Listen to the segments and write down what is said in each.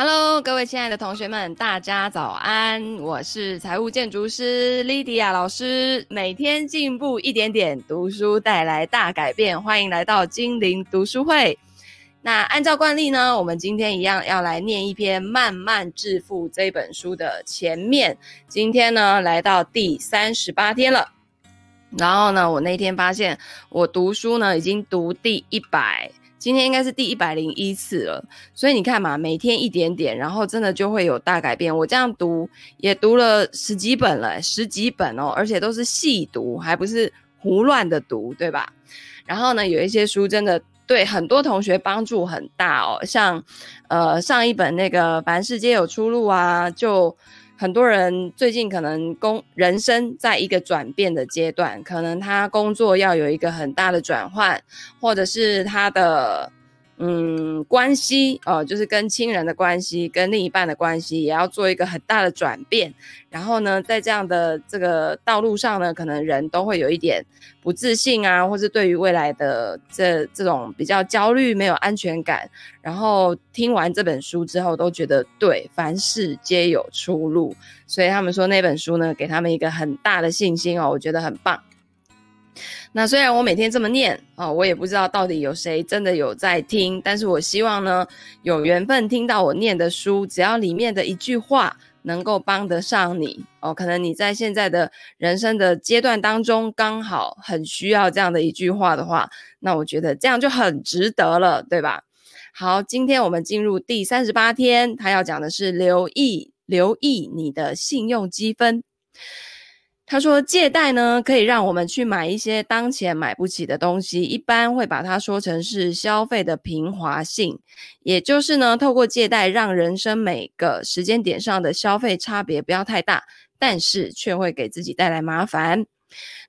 Hello，各位亲爱的同学们，大家早安！我是财务建筑师 Lydia 老师，每天进步一点点，读书带来大改变，欢迎来到精灵读书会。那按照惯例呢，我们今天一样要来念一篇《慢慢致富》这本书的前面。今天呢，来到第三十八天了。然后呢，我那天发现我读书呢，已经读第一百。今天应该是第一百零一次了，所以你看嘛，每天一点点，然后真的就会有大改变。我这样读也读了十几本了，十几本哦，而且都是细读，还不是胡乱的读，对吧？然后呢，有一些书真的对很多同学帮助很大哦，像呃上一本那个《凡事皆有出路》啊，就。很多人最近可能工人生在一个转变的阶段，可能他工作要有一个很大的转换，或者是他的。嗯，关系哦、呃，就是跟亲人的关系，跟另一半的关系，也要做一个很大的转变。然后呢，在这样的这个道路上呢，可能人都会有一点不自信啊，或是对于未来的这这种比较焦虑、没有安全感。然后听完这本书之后，都觉得对，凡事皆有出路。所以他们说那本书呢，给他们一个很大的信心哦，我觉得很棒。那虽然我每天这么念啊，我也不知道到底有谁真的有在听，但是我希望呢，有缘分听到我念的书，只要里面的一句话能够帮得上你哦，可能你在现在的人生的阶段当中刚好很需要这样的一句话的话，那我觉得这样就很值得了，对吧？好，今天我们进入第三十八天，他要讲的是留意留意你的信用积分。他说，借贷呢，可以让我们去买一些当前买不起的东西，一般会把它说成是消费的平滑性，也就是呢，透过借贷让人生每个时间点上的消费差别不要太大，但是却会给自己带来麻烦。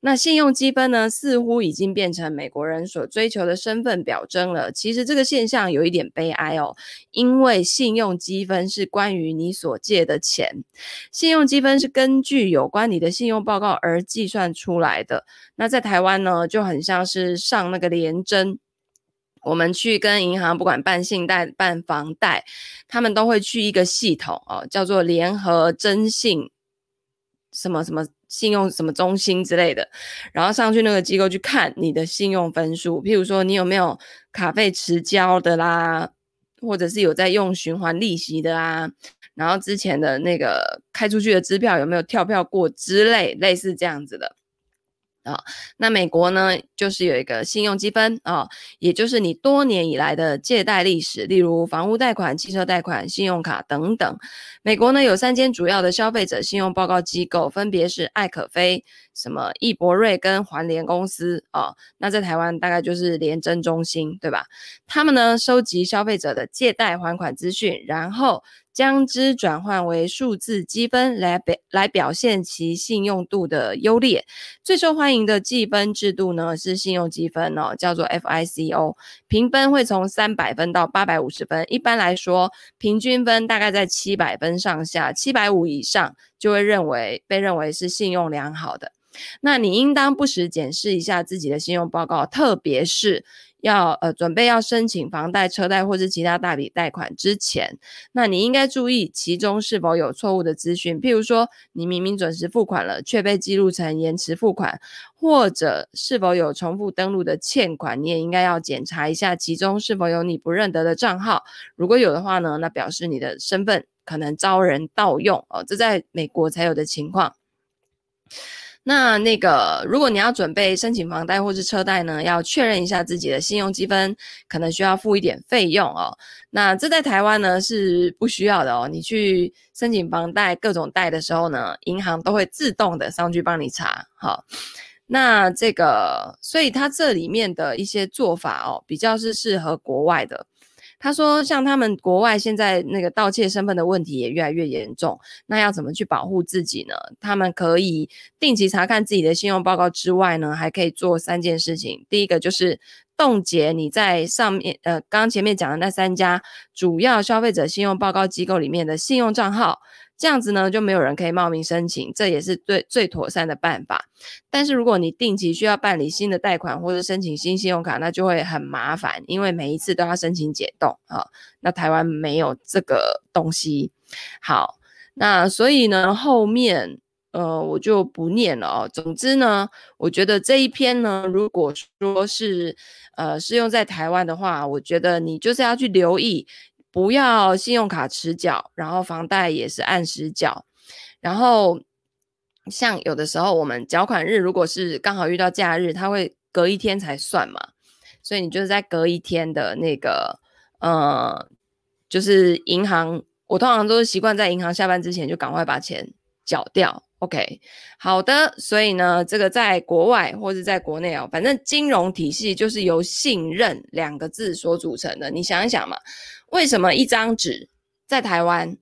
那信用积分呢，似乎已经变成美国人所追求的身份表征了。其实这个现象有一点悲哀哦，因为信用积分是关于你所借的钱，信用积分是根据有关你的信用报告而计算出来的。那在台湾呢，就很像是上那个联征，我们去跟银行不管办信贷、办房贷，他们都会去一个系统哦，叫做联合征信什么什么。信用什么中心之类的，然后上去那个机构去看你的信用分数，譬如说你有没有卡费迟交的啦，或者是有在用循环利息的啊，然后之前的那个开出去的支票有没有跳票过之类，类似这样子的。啊、那美国呢，就是有一个信用积分啊、也就是你多年以来的借贷历史，例如房屋贷款、汽车贷款、信用卡等等。美国呢有三间主要的消费者信用报告机构，分别是艾可菲、什么易博瑞跟环联公司啊、那在台湾大概就是联征中心，对吧？他们呢收集消费者的借贷还款资讯，然后。将之转换为数字积分来表来表现其信用度的优劣。最受欢迎的计分制度呢是信用积分哦，叫做 FICO，评分会从三百分到八百五十分。一般来说，平均分大概在七百分上下，七百五以上就会认为被认为是信用良好的。那你应当不时检视一下自己的信用报告，特别是。要呃准备要申请房贷、车贷或是其他大笔贷款之前，那你应该注意其中是否有错误的资讯，譬如说你明明准时付款了，却被记录成延迟付款，或者是否有重复登录的欠款，你也应该要检查一下其中是否有你不认得的账号，如果有的话呢，那表示你的身份可能遭人盗用哦，这在美国才有的情况。那那个，如果你要准备申请房贷或是车贷呢，要确认一下自己的信用积分，可能需要付一点费用哦。那这在台湾呢是不需要的哦。你去申请房贷各种贷的时候呢，银行都会自动的上去帮你查。好，那这个，所以它这里面的一些做法哦，比较是适合国外的。他说，像他们国外现在那个盗窃身份的问题也越来越严重，那要怎么去保护自己呢？他们可以定期查看自己的信用报告之外呢，还可以做三件事情。第一个就是冻结你在上面呃，刚前面讲的那三家主要消费者信用报告机构里面的信用账号。这样子呢就没有人可以冒名申请，这也是最最妥善的办法。但是如果你定期需要办理新的贷款或者申请新信用卡，那就会很麻烦，因为每一次都要申请解冻啊。那台湾没有这个东西。好，那所以呢后面。呃，我就不念了哦。总之呢，我觉得这一篇呢，如果说是呃适用在台湾的话，我觉得你就是要去留意，不要信用卡迟缴，然后房贷也是按时缴，然后像有的时候我们缴款日如果是刚好遇到假日，它会隔一天才算嘛，所以你就是在隔一天的那个呃，就是银行，我通常都是习惯在银行下班之前就赶快把钱缴掉。OK，好的，所以呢，这个在国外或是在国内哦，反正金融体系就是由信任两个字所组成的。你想一想嘛，为什么一张纸在台湾，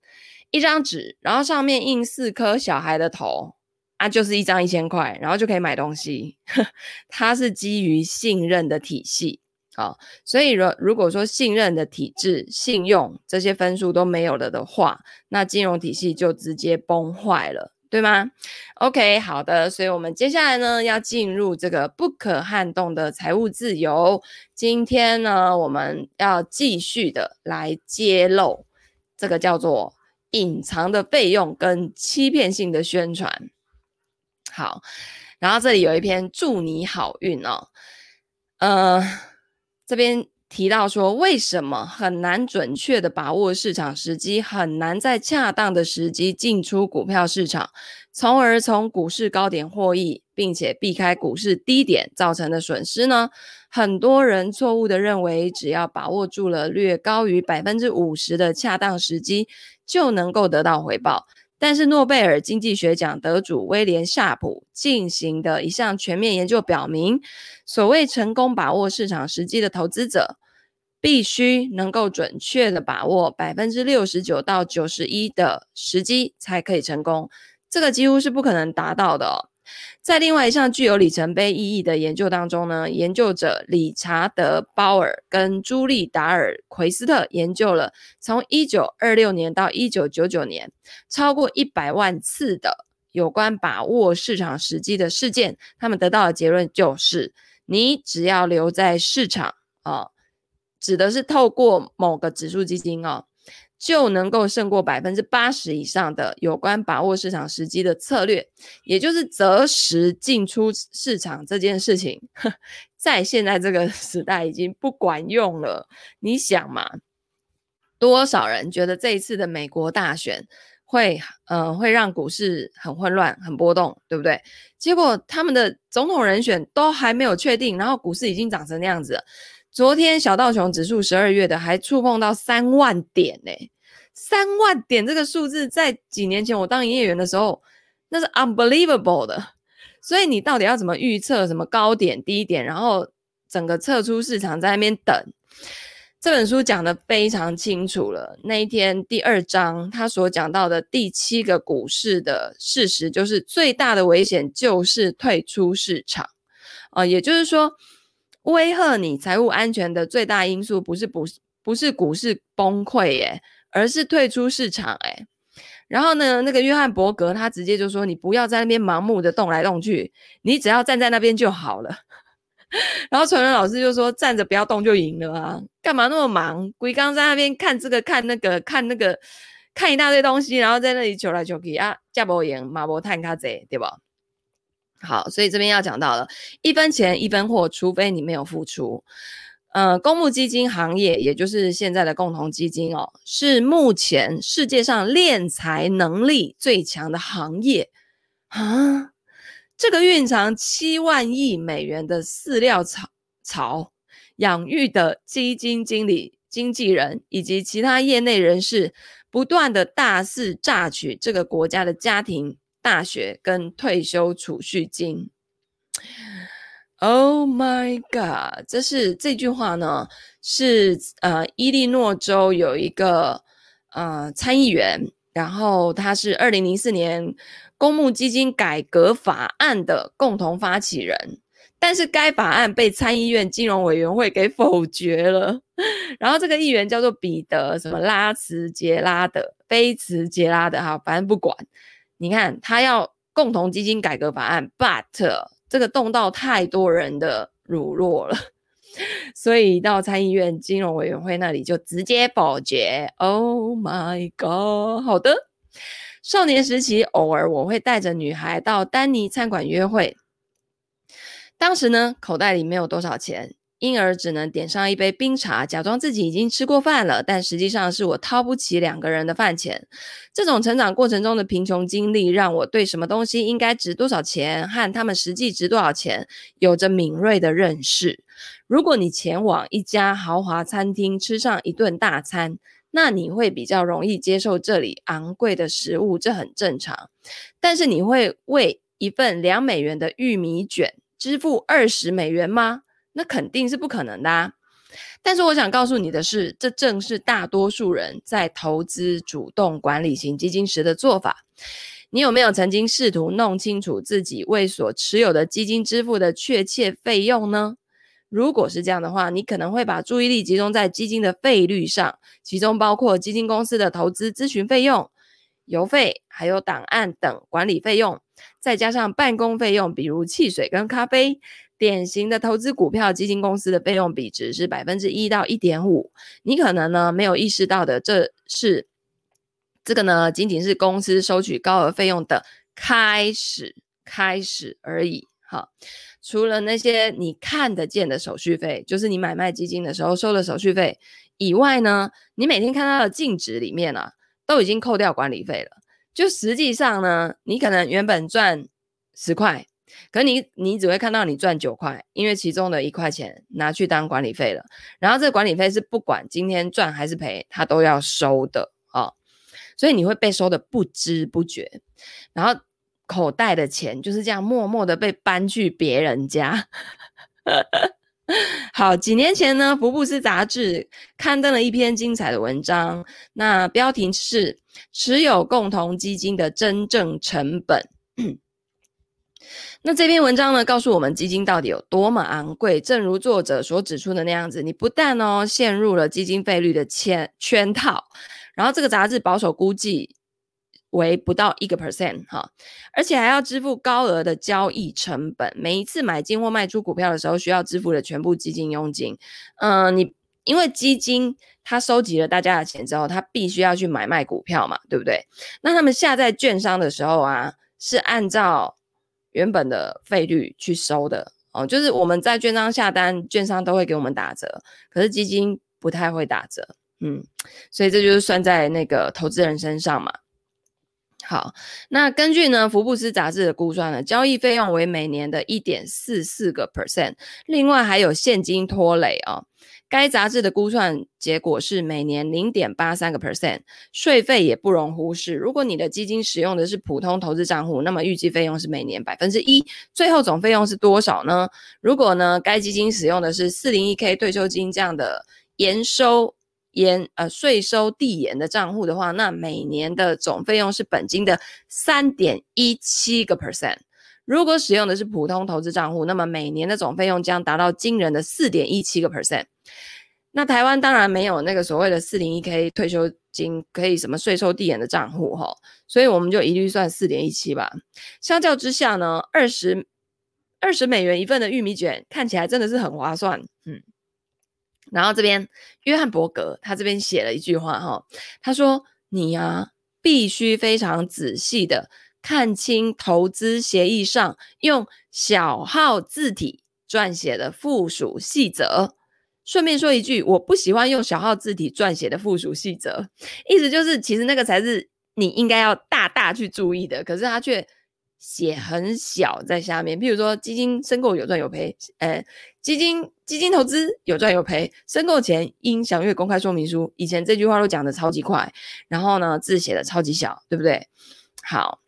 一张纸，然后上面印四颗小孩的头啊，就是一张一千块，然后就可以买东西？它是基于信任的体系，啊，所以如如果说信任的体制、信用这些分数都没有了的话，那金融体系就直接崩坏了。对吗？OK，好的，所以我们接下来呢要进入这个不可撼动的财务自由。今天呢，我们要继续的来揭露这个叫做隐藏的费用跟欺骗性的宣传。好，然后这里有一篇祝你好运哦，呃，这边。提到说，为什么很难准确的把握市场时机，很难在恰当的时机进出股票市场，从而从股市高点获益，并且避开股市低点造成的损失呢？很多人错误的认为，只要把握住了略高于百分之五十的恰当时机，就能够得到回报。但是，诺贝尔经济学奖得主威廉·夏普进行的一项全面研究表明，所谓成功把握市场时机的投资者，必须能够准确的把握百分之六十九到九十一的时机，才可以成功。这个几乎是不可能达到的。在另外一项具有里程碑意义的研究当中呢，研究者理查德·鲍尔跟朱莉·达尔·奎斯特研究了从一九二六年到一九九九年超过一百万次的有关把握市场时机的事件，他们得到的结论就是：你只要留在市场啊，指的是透过某个指数基金哦。就能够胜过百分之八十以上的有关把握市场时机的策略，也就是择时进出市场这件事情，在现在这个 时代已经不管用了。你想嘛，多少人觉得这一次的美国大选会，呃，会让股市很混乱、很波动，对不对？结果他们的总统人选都还没有确定，然后股市已经涨成那样子了。昨天小道琼指数十二月的还触碰到三万点呢、三万点这个数字在几年前我当营业员的时候，那是 unbelievable 的。所以你到底要怎么预测什么高点低点，然后整个撤出市场在那边等？这本书讲得非常清楚了。那一天第二章他所讲到的第七个股市的事实，就是最大的危险就是退出市场啊、呃，也就是说。威吓你财务安全的最大因素不是不不是股市崩溃耶，而是退出市场诶。然后呢，那个约翰伯格他直接就说：“你不要在那边盲目的动来动去，你只要站在那边就好了。”然后纯仁老师就说：“站着不要动就赢了啊，干嘛那么忙？鬼刚在那边看这个看那个看那个看一大堆东西，然后在那里求来求去啊，价不赢，马不探卡贼，对吧？”好，所以这边要讲到了，一分钱一分货，除非你没有付出。呃，公募基金行业，也就是现在的共同基金哦，是目前世界上敛财能力最强的行业啊。这个蕴藏七万亿美元的饲料槽槽养育的基金经理、经纪人以及其他业内人士，不断的大肆榨取这个国家的家庭。大学跟退休储蓄金，Oh my God！这是这句话呢，是呃伊利诺州有一个呃参议员，然后他是二零零四年公募基金改革法案的共同发起人，但是该法案被参议院金融委员会给否决了。然后这个议员叫做彼得什么拉茨杰拉德，菲茨杰拉德哈，反正不管。你看他要共同基金改革法案，but 这个动到太多人的乳酪了，所以到参议院金融委员会那里就直接否决。Oh my god！好的，少年时期偶尔我会带着女孩到丹尼餐馆约会。当时呢，口袋里没有多少钱，因而只能点上一杯冰茶，假装自己已经吃过饭了。但实际上是我掏不起两个人的饭钱。这种成长过程中的贫穷经历，让我对什么东西应该值多少钱和他们实际值多少钱有着敏锐的认识。如果你前往一家豪华餐厅吃上一顿大餐，那你会比较容易接受这里昂贵的食物，这很正常。但是你会为一份两美元的玉米卷支付二十美元吗？那肯定是不可能的啊。但是我想告诉你的是，这正是大多数人在投资主动管理型基金时的做法。你有没有曾经试图弄清楚自己为所持有的基金支付的确切费用呢？如果是这样的话，你可能会把注意力集中在基金的费率上，其中包括基金公司的投资咨询费用、邮费，还有档案等管理费用。再加上办公费用，比如汽水跟咖啡，典型的投资股票基金公司的费用比值是百分之一到一点五。你可能呢没有意识到的，这是这个呢仅仅是公司收取高额费用的开始开始而已。好，除了那些你看得见的手续费，就是你买卖基金的时候收的手续费以外呢，你每天看到的净值里面啊，都已经扣掉管理费了。就实际上呢，你可能原本赚十块，可你你只会看到你赚九块，因为其中的一块钱拿去当管理费了。然后这管理费是不管今天赚还是赔，他都要收的、哦，所以你会被收的不知不觉，然后口袋的钱就是这样默默的被搬去别人家。好，几年前呢，福布斯杂志刊登了一篇精彩的文章，那标题是“持有共同基金的真正成本”。那这篇文章呢，告诉我们基金到底有多么昂贵。正如作者所指出的那样子，你不但哦陷入了基金费率的圈圈套，然后这个杂志保守估计。为不到一个 percent 哈，而且还要支付高额的交易成本。每一次买进或卖出股票的时候，需要支付的全部基金佣金。嗯、你因为基金它收集了大家的钱之后，它必须要去买卖股票嘛，对不对？那他们下在券商的时候啊，是按照原本的费率去收的哦。就是我们在券商下单，券商都会给我们打折，可是基金不太会打折。嗯，所以这就是算在那个投资人身上嘛。好，那根据呢福布斯杂志的估算呢，交易费用为每年的一点四四个 percent，另外还有现金拖累、哦。该杂志的估算结果是每年零点八三个 percent，税费也不容忽视。如果你的基金使用的是普通投资账户，那么预计费用是每年百分之一，最后总费用是多少呢？如果呢该基金使用的是四零一 k 退休金这样的延收。延呃税收递延的账户的话，那每年的总费用是本金的三点一七个 percent。如果使用的是普通投资账户，那么每年的总费用将达到惊人的四点一七个 percent。那台湾当然没有那个所谓的四零一 k 退休金可以什么税收递延的账户哈，所以我们就一律算四点一七吧。相较之下呢，二十二十美元一份的玉米卷看起来真的是很划算，嗯。然后这边约翰伯格他这边写了一句话哈，他说：“你呀、必须非常仔细的看清投资协议上用小号字体撰写的附属细则。”顺便说一句，我不喜欢用小号字体撰写的附属细则，意思就是其实那个才是你应该要大大去注意的，可是他却。写很小在下面，譬如说基金申购有赚有赔，呃，基金基金投资有赚有赔，申购前应详阅公开说明书。以前这句话都讲得超级快，然后呢字写得超级小，对不对？好，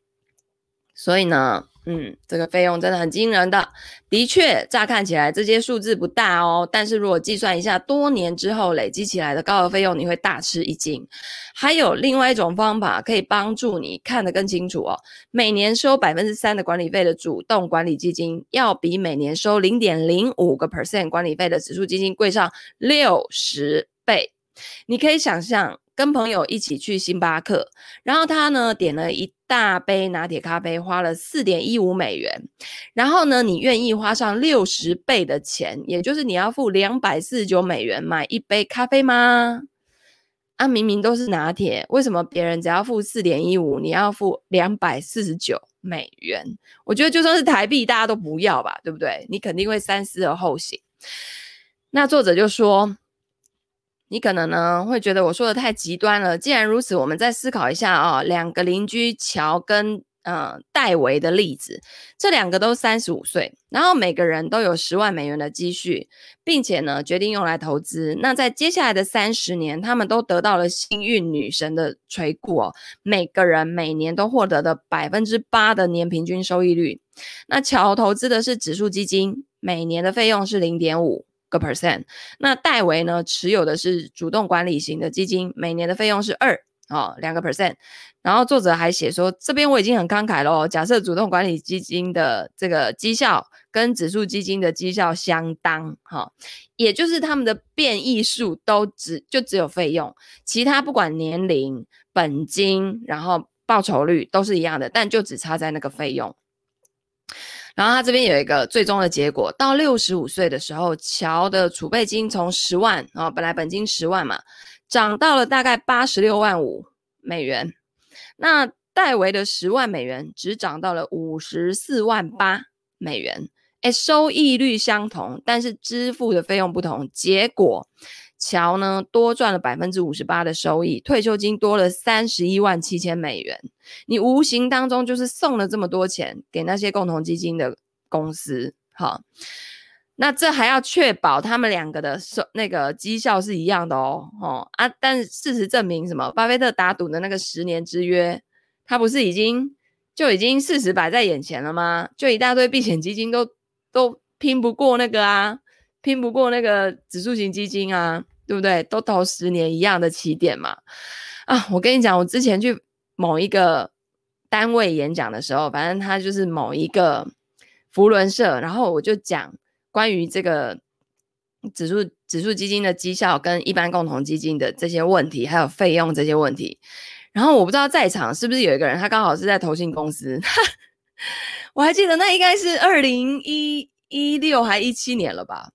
所以呢，嗯，这个费用真的很惊人的。的确，乍看起来这些数字不大哦，但是如果计算一下多年之后累积起来的高额费用，你会大吃一惊。还有另外一种方法可以帮助你看得更清楚哦。每年收百分之三的管理费的主动管理基金，要比每年收零点零五个 percent 管理费的指数基金贵上六十倍。你可以想象。跟朋友一起去星巴克，然后他呢点了一大杯拿铁咖啡，花了四点一五美元。然后呢，你愿意花上六十倍的钱，也就是你要付两百四十九美元买一杯咖啡吗？啊，明明都是拿铁，为什么别人只要付四点一五，你要付两百四十九美元？我觉得就算是台币，大家都不要吧，对不对？你肯定会三思而后行。那作者就说。你可能呢会觉得我说的太极端了。既然如此，我们再思考一下啊、两个邻居乔跟呃戴维的例子，这两个都三十五岁，然后每个人都有十万美元的积蓄，并且呢决定用来投资。那在接下来的三十年，他们都得到了幸运女神的垂顾哦，每个人每年都获得的百分之八的年平均收益率。那乔投资的是指数基金，每年的费用是零点五。个 percent，那戴维呢持有的是主动管理型的基金，每年的费用是二哦，两个 percent。然后作者还写说，这边我已经很慷慨了哦。假设主动管理基金的这个绩效跟指数基金的绩效相当，哈、也就是他们的变异数都只就只有费用，其他不管年龄、本金，然后报酬率都是一样的，但就只差在那个费用。然后他这边有一个最终的结果，到六十五岁的时候，乔的储备金从十万啊、哦，本来本金十万嘛，涨到了大概八十六万五美元。那戴维的十万美元只涨到了五十四万八美元。诶，收益率相同，但是支付的费用不同，结果。乔呢多赚了百分之五十八的收益，退休金多了三十一万七千美元。你无形当中就是送了这么多钱给那些共同基金的公司，好，那这还要确保他们两个的收那个绩效是一样的哦，哦啊，但事实证明什么？巴菲特打赌的那个十年之约，他不是已经就已经事实摆在眼前了吗？就一大堆避险基金都都拼不过那个啊。拼不过那个指数型基金啊，对不对？都投十年一样的起点嘛。啊，我跟你讲，我之前去某一个单位演讲的时候，反正他就是某一个福伦社，然后我就讲关于这个指数指数基金的绩效跟一般共同基金的这些问题，还有费用这些问题。然后我不知道在场是不是有一个人，他刚好是在投信公司，我还记得那应该是二零一一六还一七年了吧。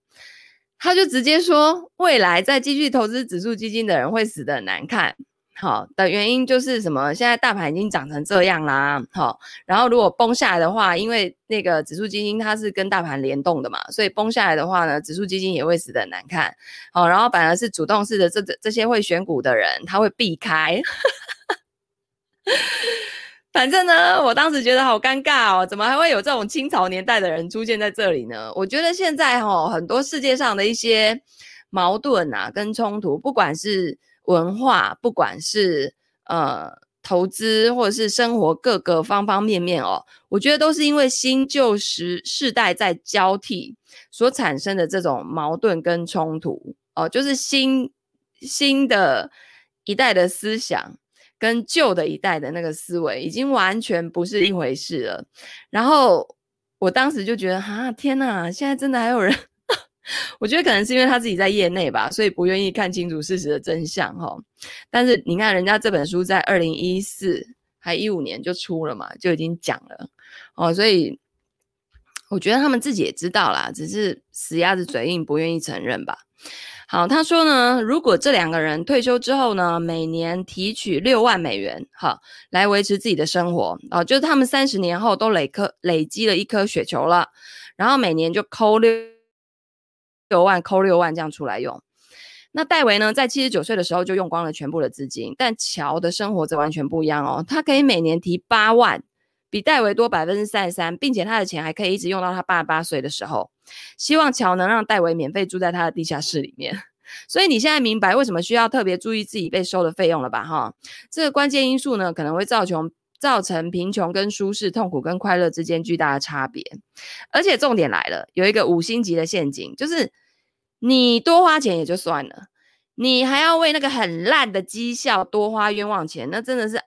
他就直接说，未来再继续投资指数基金的人会死得难看。好的原因就是什么？现在大盘已经涨成这样啦。好，然后如果崩下来的话，因为那个指数基金它是跟大盘联动的嘛，所以崩下来的话呢，指数基金也会死得难看。好，然后反而是主动式的这这这些会选股的人，他会避开。反正呢，我当时觉得好尴尬哦，怎么还会有这种清朝年代的人出现在这里呢？我觉得现在哈、哦，很多世界上的一些矛盾啊，跟冲突，不管是文化，不管是呃投资，或者是生活各个方方面面哦，我觉得都是因为新旧时世代在交替所产生的这种矛盾跟冲突哦，就是新新的一代的思想。跟旧的一代的那个思维已经完全不是一回事了。然后我当时就觉得，啊，天哪！现在真的还有人？我觉得可能是因为他自己在业内吧，所以不愿意看清楚事实的真相哈。但是你看，人家这本书在二零一四还一五年就出了嘛，就已经讲了哦。所以我觉得他们自己也知道啦，只是死鸭子嘴硬，不愿意承认吧。好，他说呢，如果这两个人退休之后呢，每年提取六万美元，哈，来维持自己的生活，哦，就是他们三十年后都累颗累积了一颗雪球了，然后每年就扣六六万，扣六万这样出来用。那戴维呢，在七十九岁的时候就用光了全部的资金，但乔的生活则完全不一样哦，他可以每年提八万。比戴维多百分之三十三，并且他的钱还可以一直用到他八十八岁的时候。希望乔能让戴维免费住在他的地下室里面。所以你现在明白为什么需要特别注意自己被收的费用了吧？哈，这个关键因素呢，可能会造成造成贫穷跟舒适、痛苦跟快乐之间巨大的差别。而且重点来了，有一个五星级的陷阱，就是你多花钱也就算了，你还要为那个很烂的绩效多花冤枉钱，那真的是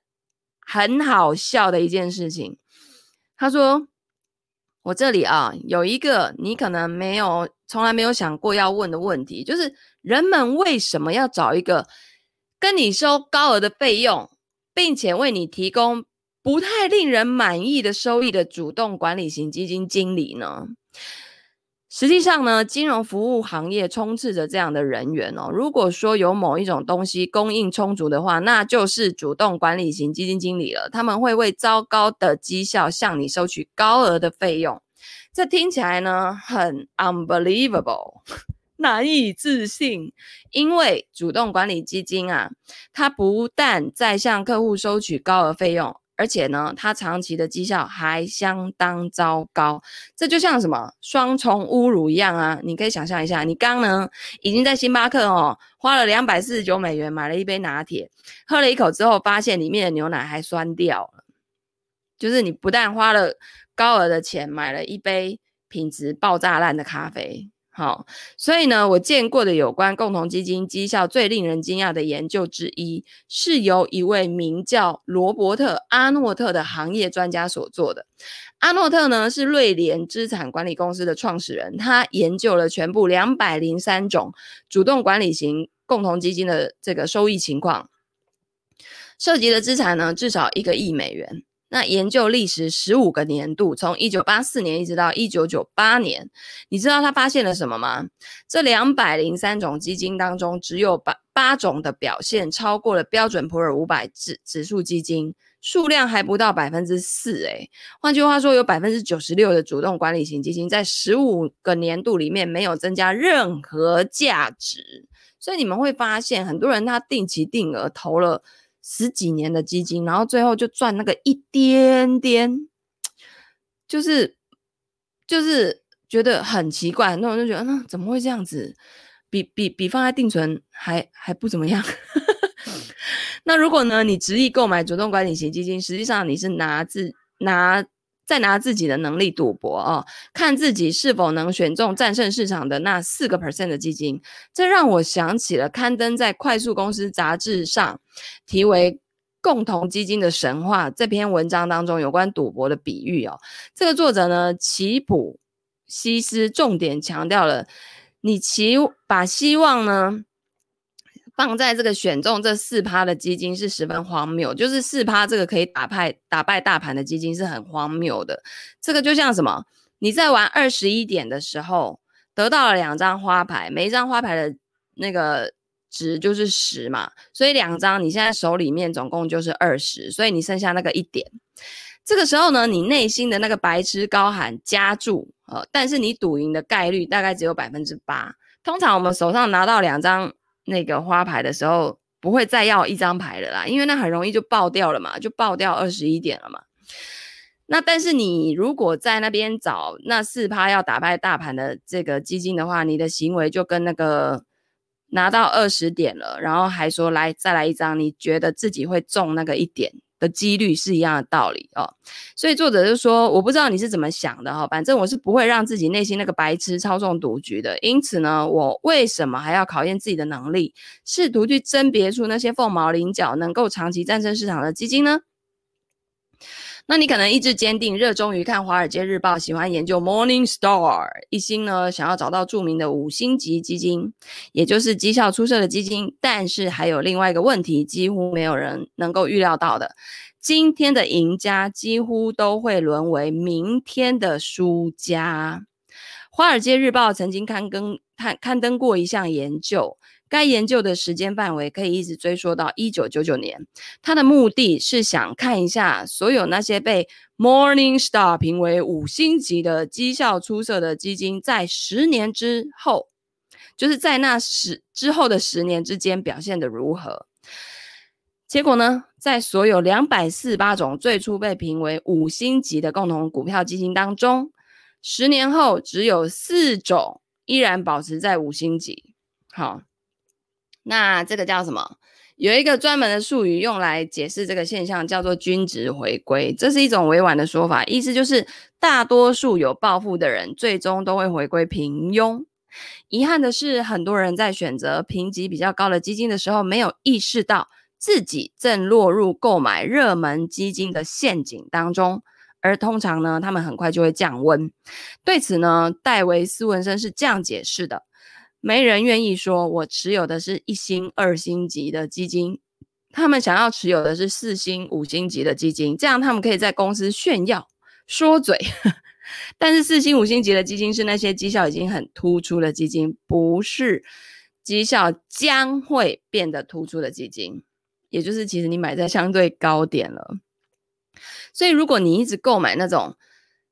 很好笑的一件事情。他说：“我这里啊，有一个你可能没有、从来没有想过要问的问题，就是人们为什么要找一个？”跟你收高额的费用，并且为你提供不太令人满意的收益的主动管理型基金经理呢？实际上呢，金融服务行业充斥着这样的人员哦。如果说有某一种东西供应充足的话，那就是主动管理型基金经理了。他们会为糟糕的绩效向你收取高额的费用。这听起来呢，很 unbelievable。难以置信，因为主动管理基金啊，它不但在向客户收取高额费用，而且呢，它长期的绩效还相当糟糕。这就像什么双重侮辱一样啊！你可以想象一下，你刚呢已经在星巴克哦花了两百四十九美元买了一杯拿铁，喝了一口之后，发现里面的牛奶还酸掉了。就是你不但花了高额的钱买了一杯品质爆炸烂的咖啡。好，所以呢，我见过的有关共同基金绩效最令人惊讶的研究之一，是由一位名叫罗伯特·阿诺特的行业专家所做的。阿诺特呢，是瑞联资产管理公司的创始人，他研究了全部两百零三种主动管理型共同基金的这个收益情况，涉及的资产呢，至少一个亿美元。那研究历时十五个年度，从一九八四年一直到一九九八年，你知道他发现了什么吗？这两百零三种基金当中，只有八八种的表现超过了标准普尔五百指指数基金，数量还不到百分之四。诶，换句话说，有百分之九十六的主动管理型基金在十五个年度里面没有增加任何价值。所以你们会发现，很多人他定期定额投了。十几年的基金，然后最后就赚那个一点点，就是就是觉得很奇怪，很多人就觉得，那怎么会这样子？比比比放在定存还还不怎么样。那如果呢，你执意购买主动管理型基金，实际上你是拿自拿。再拿自己的能力赌博哦，看自己是否能选中战胜市场的那四个 percent 的基金。这让我想起了刊登在《快速公司》杂志上题为《共同基金的神话》这篇文章当中有关赌博的比喻哦。这个作者呢，齐普西斯重点强调了，你期把希望呢。放在这个选中这四趴的基金是十分荒谬，就是四趴这个可以打败打败大盘的基金是很荒谬的。这个就像什么？你在玩二十一点的时候得到了两张花牌，每一张花牌的那个值就是十嘛，所以两张你现在手里面总共就是二十，所以你剩下那个一点。这个时候呢，你内心的那个白痴高喊加注，呃，但是你赌赢的概率大概只有百分之八。通常我们手上拿到两张。那个花牌的时候不会再要一张牌了啦，因为那很容易就爆掉了嘛，就爆掉二十一点了嘛。那但是你如果在那边找那四趴要打败大盘的这个基金的话，你的行为就跟那个拿到二十点了，然后还说来再来一张，你觉得自己会中那个一点。的几率是一样的道理哦，所以作者就说：“我不知道你是怎么想的哈、哦，反正我是不会让自己内心那个白痴操纵赌局的。因此呢，我为什么还要考验自己的能力，试图去甄别出那些凤毛麟角、能够长期战胜市场的基金呢？”那你可能意志坚定，热衷于看《华尔街日报》，喜欢研究 Morningstar，一心呢想要找到著名的五星级基金，也就是绩效出色的基金。但是还有另外一个问题，几乎没有人能够预料到的：今天的赢家几乎都会沦为明天的输家。《华尔街日报》曾经刊登刊刊登过一项研究。该研究的时间范围可以一直追溯到一九九九年。它的目的是想看一下所有那些被 Morningstar 评为五星级的绩效出色的基金，在十年之后，就是在那十之后的十年之间表现得如何。结果呢，在所有两百四十八种最初被评为五星级的共同股票基金当中，十年后只有四种依然保持在五星级。好。那这个叫什么？有一个专门的术语用来解释这个现象，叫做均值回归。这是一种委婉的说法，意思就是大多数有抱负的人最终都会回归平庸。遗憾的是，很多人在选择评级比较高的基金的时候，没有意识到自己正落入购买热门基金的陷阱当中，而通常呢，他们很快就会降温。对此呢，戴维斯文森是这样解释的。没人愿意说，我持有的是一星、二星级的基金，他们想要持有的是四星、五星级的基金，这样他们可以在公司炫耀、说嘴。但是四星、五星级的基金是那些绩效已经很突出的基金，不是绩效将会变得突出的基金，也就是其实你买在相对高点了。所以如果你一直购买那种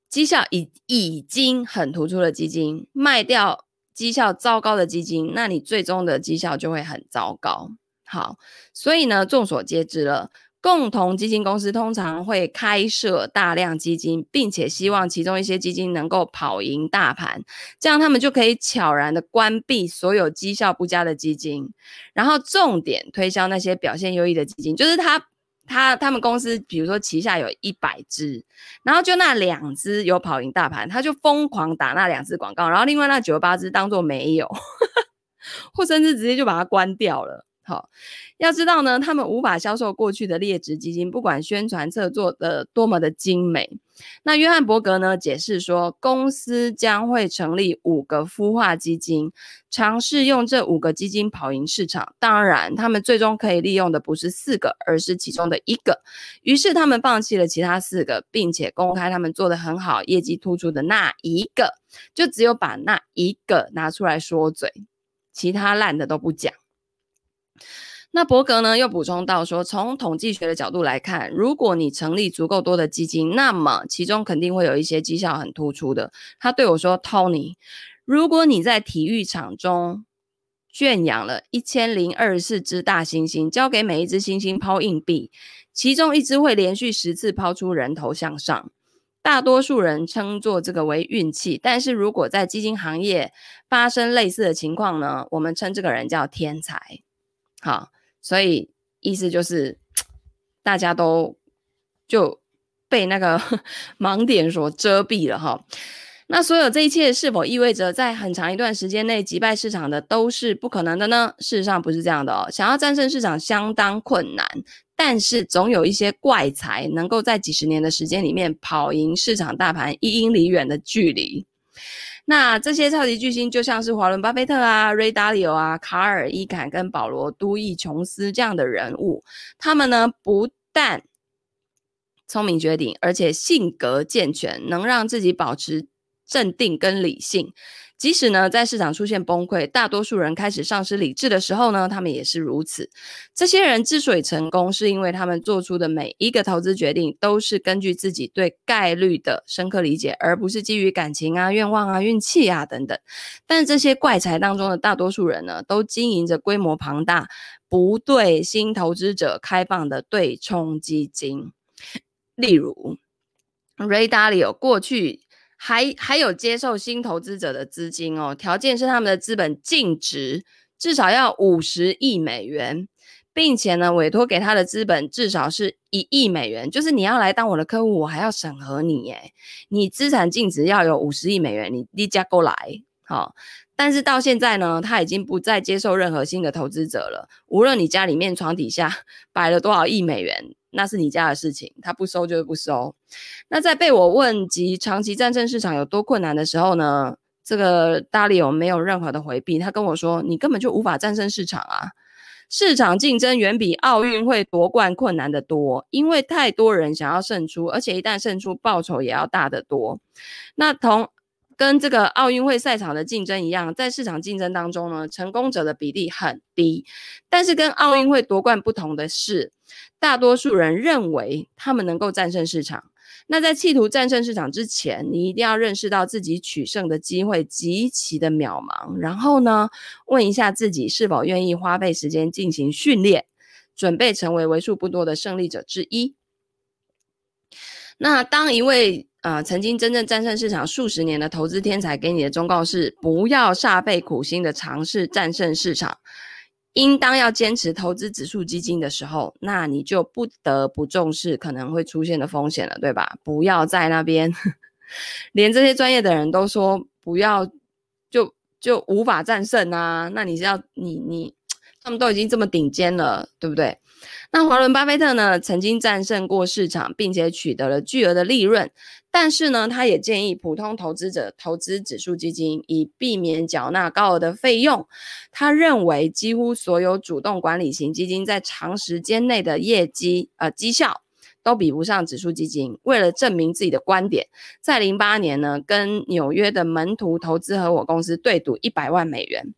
绩效已已经很突出的基金，卖掉。绩效糟糕的基金，那你最终的绩效就会很糟糕。好，所以呢，众所皆知了，共同基金公司通常会开设大量基金，并且希望其中一些基金能够跑赢大盘，这样他们就可以悄然的关闭所有绩效不佳的基金，然后重点推销那些表现优异的基金，就是他。他他们公司，比如说旗下有一百只，然后就那两只有跑赢大盘，他就疯狂打那两只广告，然后另外那九十八只当做没有，或甚至直接就把它关掉了。好，要知道呢，他们无法销售过去的劣质基金，不管宣传册做得多么的精美。那约翰伯格呢解释说，公司将会成立五个孵化基金，尝试用这五个基金跑赢市场。当然，他们最终可以利用的不是四个，而是其中的一个。于是他们放弃了其他四个，并且公开他们做得很好、业绩突出的那一个，就只有把那一个拿出来说嘴，其他烂的都不讲。那伯格呢又补充到说，从统计学的角度来看，如果你成立足够多的基金，那么其中肯定会有一些绩效很突出的。他对我说：“Tony，如果你在体育场中圈养了一千零二十四只大猩猩，交给每一只猩猩抛硬币，其中一只会连续十次抛出人头向上。大多数人称作这个为运气，但是如果在基金行业发生类似的情况呢，我们称这个人叫天才。”好，所以意思就是大家都就被那个 盲点所遮蔽了哈。那所有这一切是否意味着在很长一段时间内击败市场的都是不可能的呢？事实上不是这样的哦。想要战胜市场相当困难，但是总有一些怪才能够在几十年的时间里面跑赢市场大盘一英里远的距离。那这些超级巨星就像是华伦巴菲特啊、瑞达利欧啊、卡尔伊坎跟保罗都易琼斯这样的人物，他们呢不但聪明绝顶，而且性格健全，能让自己保持镇定跟理性。即使呢，在市场出现崩溃，大多数人开始丧失理智的时候呢，他们也是如此。这些人之所以成功，是因为他们做出的每一个投资决定都是根据自己对概率的深刻理解，而不是基于感情啊、愿望啊、运气啊等等。但这些怪才当中的大多数人呢，都经营着规模庞大、不对新投资者开放的对冲基金，例如 Ray Dalio 过去。还还有接受新投资者的资金哦，条件是他们的资本净值至少要五十亿美元，并且呢，委托给他的资本至少是一亿美元。就是你要来当我的客户，我还要审核你耶，你资产净值要有五十亿美元，你立加过来好。但是到现在呢，他已经不再接受任何新的投资者了，无论你家里面床底下 摆了多少亿美元。那是你家的事情，他不收就是不收。那在被我问及长期战胜市场有多困难的时候呢，这个大利欧没有任何的回避，他跟我说：“你根本就无法战胜市场啊！市场竞争远比奥运会夺冠困难得多，因为太多人想要胜出，而且一旦胜出，报酬也要大得多。那同。”跟这个奥运会赛场的竞争一样，在市场竞争当中呢，成功者的比例很低。但是跟奥运会夺冠不同的是，大多数人认为他们能够战胜市场。那在企图战胜市场之前，你一定要认识到自己取胜的机会极其的渺茫。然后呢，问一下自己是否愿意花费时间进行训练，准备成为为数不多的胜利者之一。那当一位呃，曾经真正战胜市场数十年的投资天才给你的忠告是：不要煞费苦心的尝试战胜市场，应当要坚持投资指数基金的时候，那你就不得不重视可能会出现的风险了，对吧？不要在那边，连这些专业的人都说不要，就就无法战胜啊！那你是要你你，他们都已经这么顶尖了，对不对？那华伦巴菲特呢，曾经战胜过市场，并且取得了巨额的利润。但是呢，他也建议普通投资者投资指数基金，以避免缴纳高额的费用。他认为，几乎所有主动管理型基金在长时间内的业绩呃绩效。都比不上指数基金。为了证明自己的观点，在零八年呢，跟纽约的门徒投资合伙公司对赌一百万美元，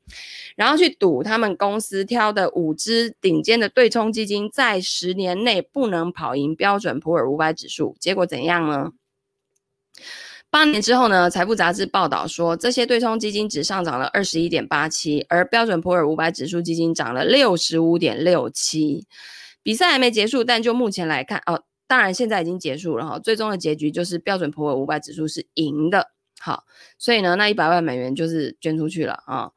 然后去赌他们公司挑的五只顶尖的对冲基金，在十年内不能跑赢标准普尔五百指数。结果怎样呢？八年之后呢，财富杂志报道说，这些对冲基金只上涨了二十一点八七，而标准普尔五百指数基金涨了六十五点六七。比赛还没结束，但就目前来看，哦。当然，现在已经结束了哈，最终的结局就是标准普尔五百指数是赢的，好，所以呢，那一百万美元就是捐出去了啊。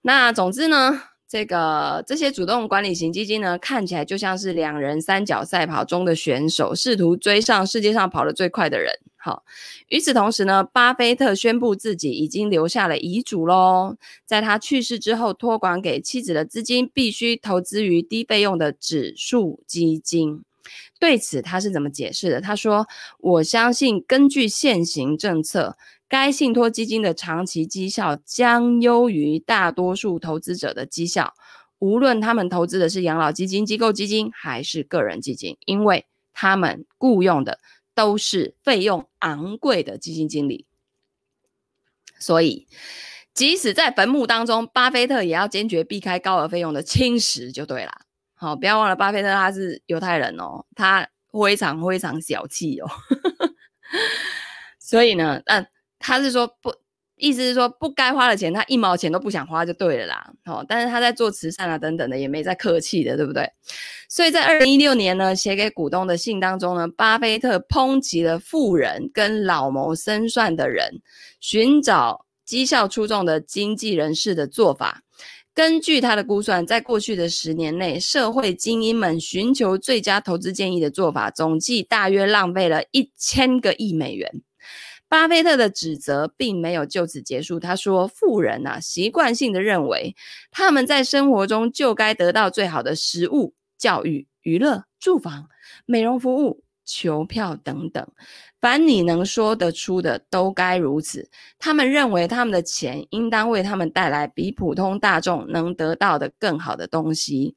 那总之呢，这个这些主动管理型基金呢，看起来就像是两人三角赛跑中的选手，试图追上世界上跑得最快的人。好，与此同时呢，巴菲特宣布自己已经留下了遗嘱喽，在他去世之后，托管给妻子的资金必须投资于低费用的指数基金。对此，他是怎么解释的？他说：“我相信，根据现行政策，该信托基金的长期绩效将优于大多数投资者的绩效，无论他们投资的是养老基金、机构基金还是个人基金，因为他们雇佣的都是费用昂贵的基金经理。所以，即使在坟墓当中，巴菲特也要坚决避开高额费用的侵蚀，就对了。”好，不要忘了，巴菲特他是犹太人哦，他非常非常小气哦，所以呢，但他是说不，意思是说不该花的钱，他一毛钱都不想花就对了啦。好，但是他在做慈善啊等等的，也没在客气的，对不对？所以在二零一六年呢，写给股东的信当中呢，巴菲特抨击了富人跟老谋深算的人寻找绩效出众的经纪人士的做法。根据他的估算，在过去的十年内，社会精英们寻求最佳投资建议的做法，总计大约浪费了一千个亿美元。巴菲特的指责并没有就此结束。他说：“富人啊，习惯性的认为他们在生活中就该得到最好的食物、教育、娱乐、住房、美容服务、球票等等。”凡你能说得出的，都该如此。他们认为他们的钱应当为他们带来比普通大众能得到的更好的东西。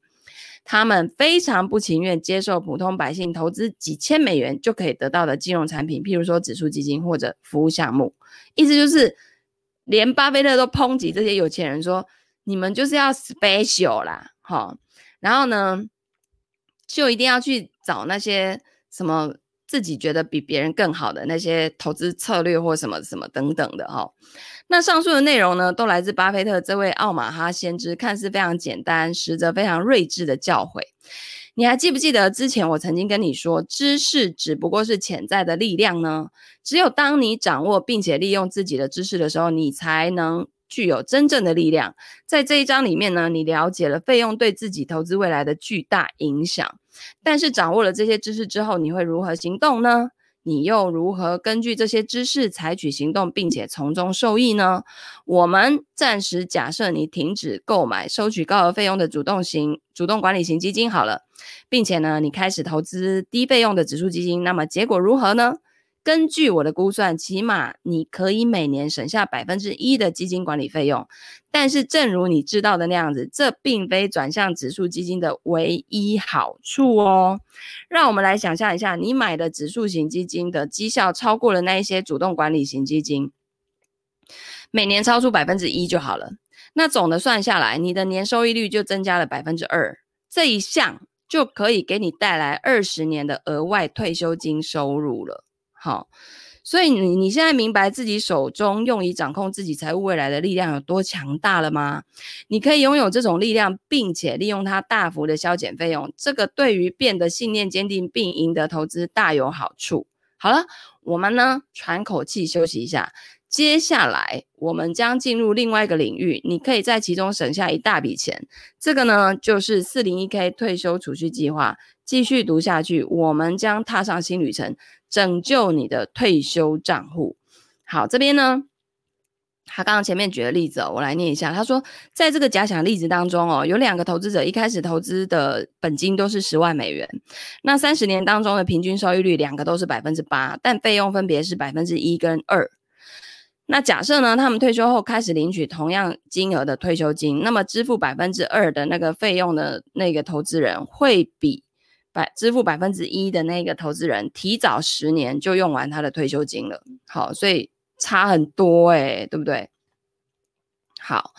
他们非常不情愿接受普通百姓投资几千美元就可以得到的金融产品，譬如说指数基金或者服务项目。意思就是，连巴菲特都抨击这些有钱人说：“你们就是要 special 啦，齁。”然后呢，就一定要去找那些什么。自己觉得比别人更好的那些投资策略或什么什么等等的哈，那上述的内容呢，都来自巴菲特这位奥马哈先知，看似非常简单，实则非常睿智的教诲。你还记不记得之前我曾经跟你说，知识只不过是潜在的力量呢？只有当你掌握并且利用自己的知识的时候，你才能具有真正的力量。在这一章里面呢，你了解了费用对自己投资未来的巨大影响。但是掌握了这些知识之后，你会如何行动呢？你又如何根据这些知识采取行动，并且从中受益呢？我们暂时假设你停止购买收取高额费用的主动型、主动管理型基金好了，并且呢，你开始投资低费用的指数基金，那么结果如何呢？根据我的估算，起码你可以每年省下百分之一的基金管理费用。但是，正如你知道的那样子，这并非转向指数基金的唯一好处哦。让我们来想象一下，你买的指数型基金的绩效超过了那一些主动管理型基金，每年超出百分之一就好了。那总的算下来，你的年收益率就增加了百分之二。这一项就可以给你带来二十年的额外退休金收入了。好，所以你你现在明白自己手中用以掌控自己财务未来的力量有多强大了吗？你可以拥有这种力量，并且利用它大幅的削减费用，这个对于变得信念坚定并赢得投资大有好处。好了，我们呢喘口气休息一下，接下来我们将进入另外一个领域，你可以在其中省下一大笔钱。这个呢，就是四零一 K 退休储蓄计划。继续读下去，我们将踏上新旅程，拯救你的退休账户。好，这边呢，他刚刚前面举的例子哦，我来念一下。他说，在这个假想例子当中哦，有两个投资者一开始投资的本金都是十万美元，那三十年当中的平均收益率两个都是百分之八，但费用分别是百分之一跟二。那假设呢，他们退休后开始领取同样金额的退休金，那么支付百分之二的那个费用的那个投资人会比。百支付百分之一的那个投资人，提早十年就用完他的退休金了。好，所以差很多诶，对不对？好，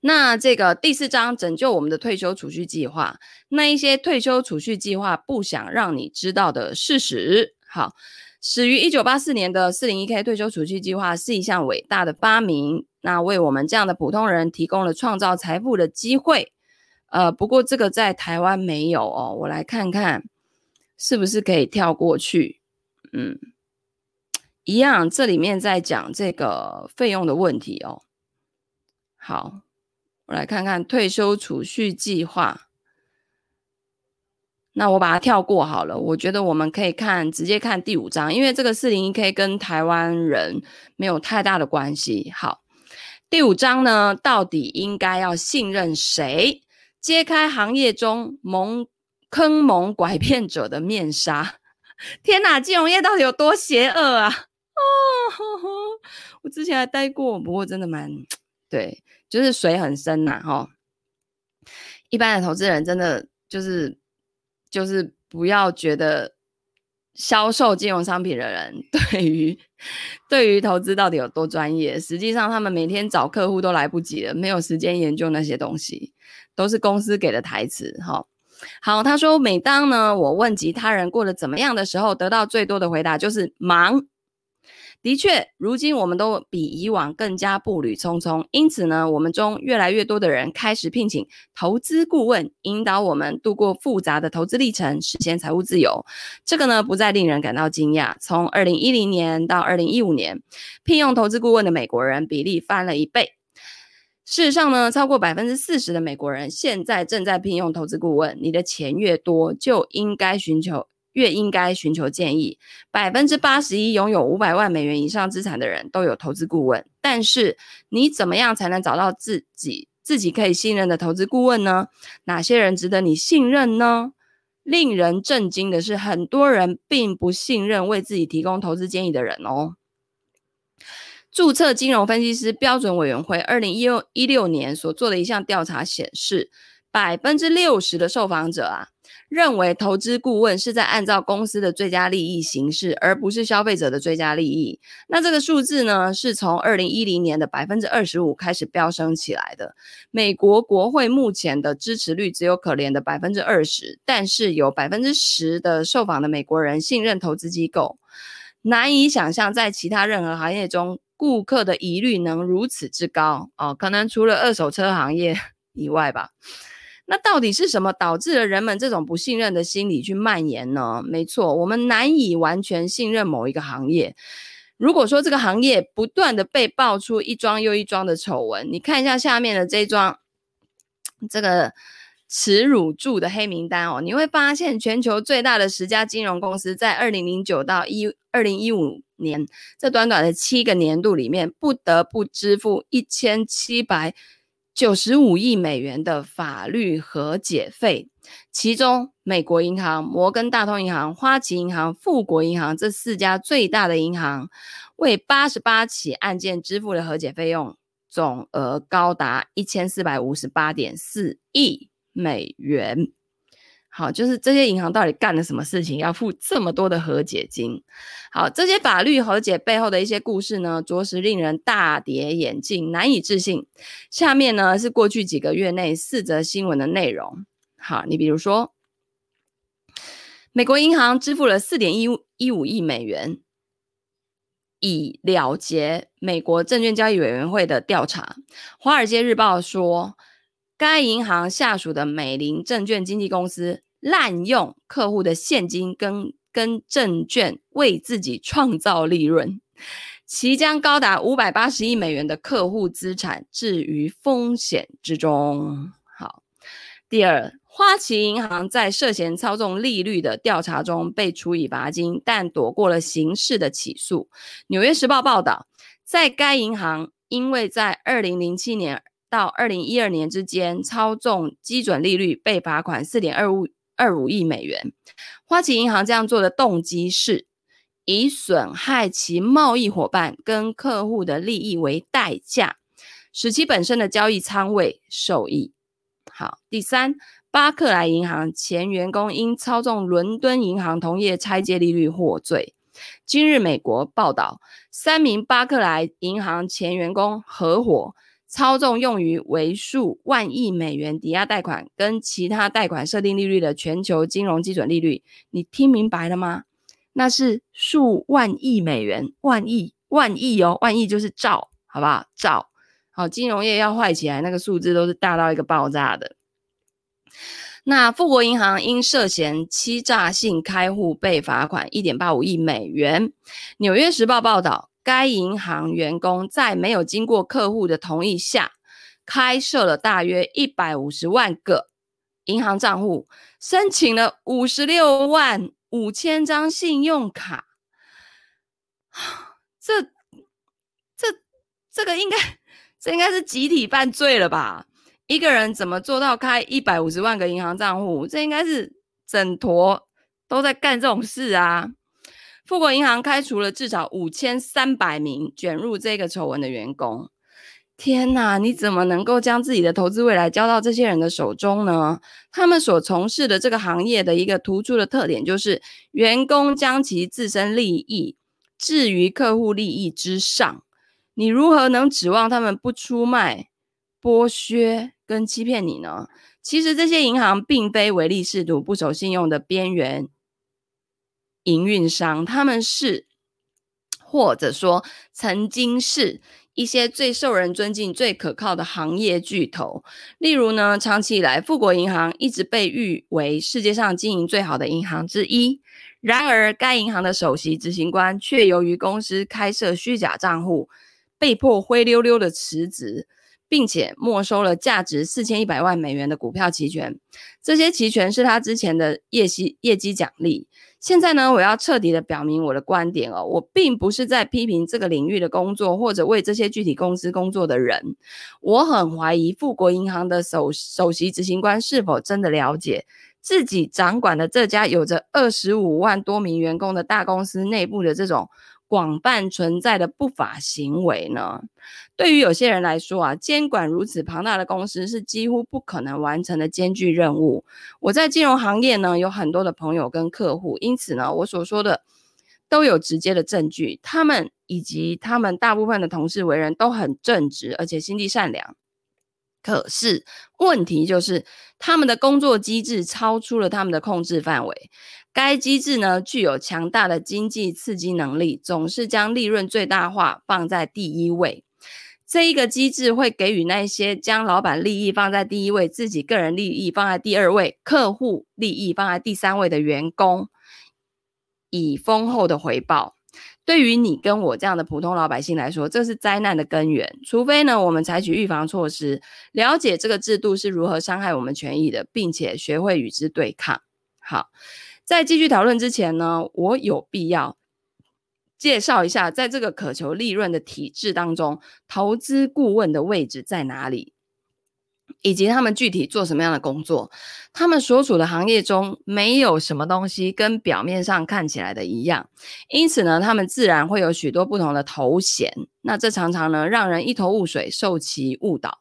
那这个第四章拯救我们的退休储蓄计划，那一些退休储蓄计划不想让你知道的事实。好，始于一九八四年的四零一 K 退休储蓄计划是一项伟大的发明，那为我们这样的普通人提供了创造财富的机会。呃，不过这个在台湾没有哦，我来看看是不是可以跳过去。嗯，一样，这里面在讲这个费用的问题哦。好，我来看看退休储蓄计划。那我把它跳过好了，我觉得我们可以看直接看第五章，因为这个四零一 K 跟台湾人没有太大的关系。好，第五章呢，到底应该要信任谁？揭开行业中蒙坑蒙拐骗者的面纱。天哪，金融业到底有多邪恶啊？哦呵呵，我之前还待过，不过真的蛮对，就是水很深呐，哈。一般的投资人真的就是就是不要觉得销售金融商品的人 对于对于投资到底有多专业，实际上他们每天找客户都来不及了，没有时间研究那些东西。都是公司给的台词，哈，好，他说，每当呢我问及他人过得怎么样的时候，得到最多的回答就是忙。的确，如今我们都比以往更加步履匆匆，因此呢，我们中越来越多的人开始聘请投资顾问，引导我们度过复杂的投资历程，实现财务自由。这个呢，不再令人感到惊讶。从二零一零年到二零一五年，聘用投资顾问的美国人比例翻了一倍。事实上呢，超过百分之四十的美国人现在正在聘用投资顾问。你的钱越多，就应该寻求越应该寻求建议。百分之八十一拥有五百万美元以上资产的人都有投资顾问。但是，你怎么样才能找到自己自己可以信任的投资顾问呢？哪些人值得你信任呢？令人震惊的是，很多人并不信任为自己提供投资建议的人哦。注册金融分析师标准委员会二零一六一六年所做的一项调查显示，百分之六十的受访者啊认为投资顾问是在按照公司的最佳利益行事，而不是消费者的最佳利益。那这个数字呢，是从二零一零年的百分之二十五开始飙升起来的。美国国会目前的支持率只有可怜的百分之二十，但是有百分之十的受访的美国人信任投资机构。难以想象，在其他任何行业中。顾客的疑虑能如此之高哦，可能除了二手车行业以外吧。那到底是什么导致了人们这种不信任的心理去蔓延呢？没错，我们难以完全信任某一个行业。如果说这个行业不断的被爆出一桩又一桩的丑闻，你看一下下面的这一桩，这个。耻辱柱的黑名单哦，你会发现全球最大的十家金融公司在二零零九到一二零一五年这短短的七个年度里面，不得不支付一千七百九十五亿美元的法律和解费。其中，美国银行、摩根大通银行、花旗银行、富国银行这四家最大的银行，为八十八起案件支付的和解费用总额高达一千四百五十八点四亿。美元，好，就是这些银行到底干了什么事情，要付这么多的和解金？好，这些法律和解背后的一些故事呢，着实令人大跌眼镜，难以置信。下面呢是过去几个月内四则新闻的内容。好，你比如说，美国银行支付了四点一一五亿美元，以了结美国证券交易委员会的调查。华尔街日报说。该银行下属的美林证券经纪公司滥用客户的现金跟跟证券为自己创造利润。其将高达五百八十亿美元的客户资产置于风险之中。好，第二，花旗银行在涉嫌操纵利率的调查中被处以罚金，但躲过了刑事的起诉。纽约时报报道，在该银行因为在二零零七年到二零一二年之间操纵基准利率，被罚款四点二五二五亿美元。花旗银行这样做的动机是，以损害其贸易伙伴跟客户的利益为代价，使其本身的交易仓位受益。好，第三，巴克莱银行前员工因操纵伦敦银行同业拆借利率获罪。今日美国报道，三名巴克莱银行前员工合伙操纵用于为数万亿美元抵押贷款跟其他贷款设定利率的全球金融基准利率。你听明白了吗？那是数万亿美元，万亿万亿哦，万亿就是兆，好不好？兆，好，金融业要坏起来，那个数字都是大到一个爆炸的。那富国银行因涉嫌欺诈性开户被罚款一点八五亿美元。纽约时报报道，该银行员工在没有经过客户的同意下，开设了大约一百五十万个银行账户，申请了五十六万。五千张信用卡，这、这、这个应该，这应该是集体犯罪了吧？一个人怎么做到开一百五十万个银行账户？这应该是整坨都在干这种事啊！富国银行开除了至少五千三百名卷入这个丑闻的员工。天呐，你怎么能够将自己的投资未来交到这些人的手中呢？他们所从事的这个行业的一个突出的特点就是，员工将其自身利益置于客户利益之上。你如何能指望他们不出卖、剥削跟欺骗你呢？其实这些银行并非唯利是图、不守信用的边缘营运商，他们是，或者说曾经是。一些最受人尊敬、最可靠的行业巨头，例如呢，长期以来，富国银行一直被誉为世界上经营最好的银行之一。然而，该银行的首席执行官却由于公司开设虚假账户，被迫灰溜溜的辞职，并且没收了价值四千一百万美元的股票期权。这些期权是他之前的业绩业绩奖励。现在呢，我要彻底的表明我的观点哦，我并不是在批评这个领域的工作或者为这些具体公司工作的人。我很怀疑富国银行的首首席执行官是否真的了解自己掌管的这家有着二十五万多名员工的大公司内部的这种。广泛存在的不法行为呢？对于有些人来说啊，监管如此庞大的公司是几乎不可能完成的艰巨任务。我在金融行业呢，有很多的朋友跟客户，因此呢，我所说的都有直接的证据。他们以及他们大部分的同事为人都很正直，而且心地善良。可是问题就是，他们的工作机制超出了他们的控制范围。该机制呢，具有强大的经济刺激能力，总是将利润最大化放在第一位。这一个机制会给予那些将老板利益放在第一位、自己个人利益放在第二位、客户利益放在第三位的员工以丰厚的回报。对于你跟我这样的普通老百姓来说，这是灾难的根源。除非呢，我们采取预防措施，了解这个制度是如何伤害我们权益的，并且学会与之对抗。好。在继续讨论之前呢，我有必要介绍一下，在这个渴求利润的体制当中，投资顾问的位置在哪里，以及他们具体做什么样的工作。他们所处的行业中没有什么东西跟表面上看起来的一样，因此呢，他们自然会有许多不同的头衔。那这常常呢，让人一头雾水，受其误导。